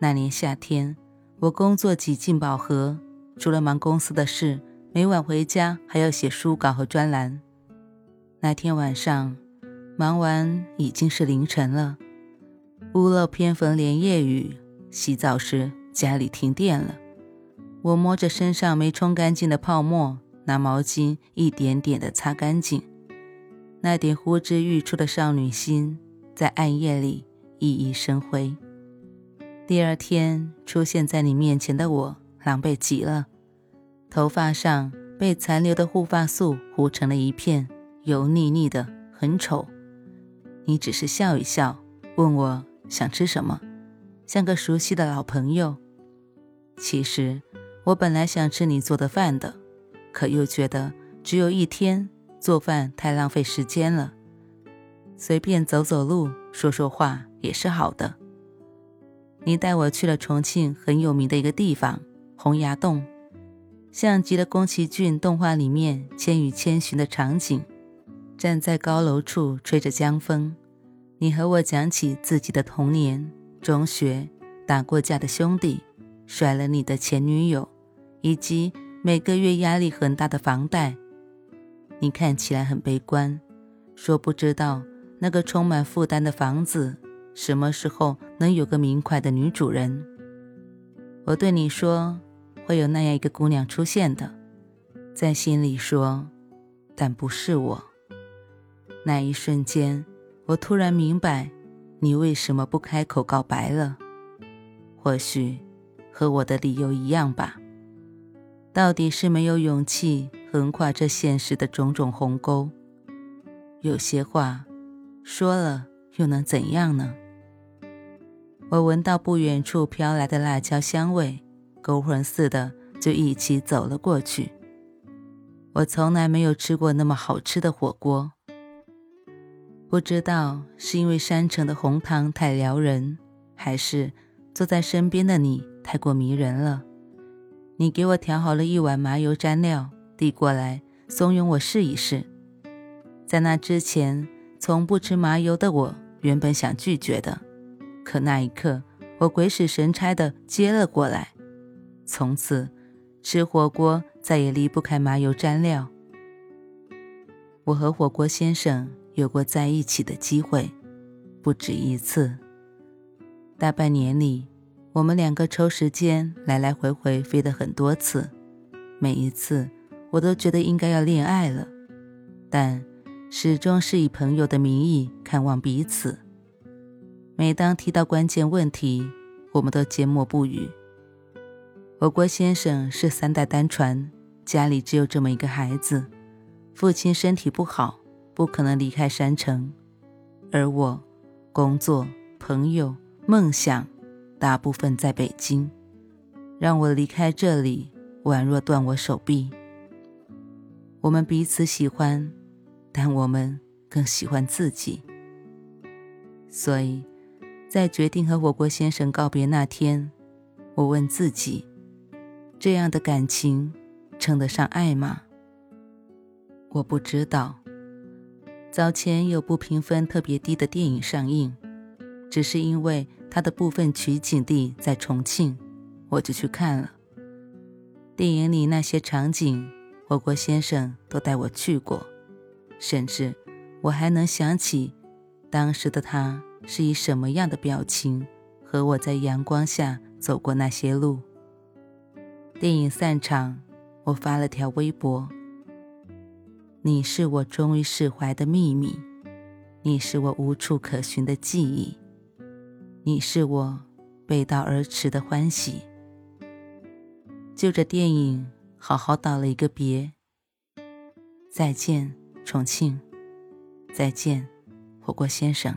那年夏天，我工作几近饱和，除了忙公司的事，每晚回家还要写书稿和专栏。那天晚上，忙完已经是凌晨了，屋漏偏逢连夜雨，洗澡时家里停电了。我摸着身上没冲干净的泡沫，拿毛巾一点点的擦干净。那点呼之欲出的少女心，在暗夜里熠熠生辉。第二天出现在你面前的我，狼狈极了，头发上被残留的护发素糊成了一片，油腻腻的，很丑。你只是笑一笑，问我想吃什么，像个熟悉的老朋友。其实我本来想吃你做的饭的，可又觉得只有一天做饭太浪费时间了，随便走走路，说说话也是好的。你带我去了重庆很有名的一个地方——洪崖洞，像极了宫崎骏动画里面《千与千寻》的场景。站在高楼处吹着江风，你和我讲起自己的童年、中学、打过架的兄弟、甩了你的前女友，以及每个月压力很大的房贷。你看起来很悲观，说不知道那个充满负担的房子。什么时候能有个明快的女主人？我对你说，会有那样一个姑娘出现的，在心里说，但不是我。那一瞬间，我突然明白，你为什么不开口告白了。或许和我的理由一样吧。到底是没有勇气横跨这现实的种种鸿沟。有些话说了又能怎样呢？我闻到不远处飘来的辣椒香味，勾魂似的就一起走了过去。我从来没有吃过那么好吃的火锅。不知道是因为山城的红糖太撩人，还是坐在身边的你太过迷人了。你给我调好了一碗麻油蘸料，递过来，怂恿我试一试。在那之前，从不吃麻油的我，原本想拒绝的。可那一刻，我鬼使神差的接了过来。从此，吃火锅再也离不开麻油蘸料。我和火锅先生有过在一起的机会，不止一次。大半年里，我们两个抽时间来来回回飞的很多次，每一次我都觉得应该要恋爱了，但始终是以朋友的名义看望彼此。每当提到关键问题，我们都缄默不语。我郭先生是三代单传，家里只有这么一个孩子，父亲身体不好，不可能离开山城。而我，工作、朋友、梦想，大部分在北京，让我离开这里，宛若断我手臂。我们彼此喜欢，但我们更喜欢自己，所以。在决定和火锅先生告别那天，我问自己：这样的感情称得上爱吗？我不知道。早前有部评分特别低的电影上映，只是因为它的部分取景地在重庆，我就去看了。电影里那些场景，火锅先生都带我去过，甚至我还能想起当时的他。是以什么样的表情和我在阳光下走过那些路？电影散场，我发了条微博：“你是我终于释怀的秘密，你是我无处可寻的记忆，你是我背道而驰的欢喜。”就着电影，好好道了一个别。再见，重庆。再见，火锅先生。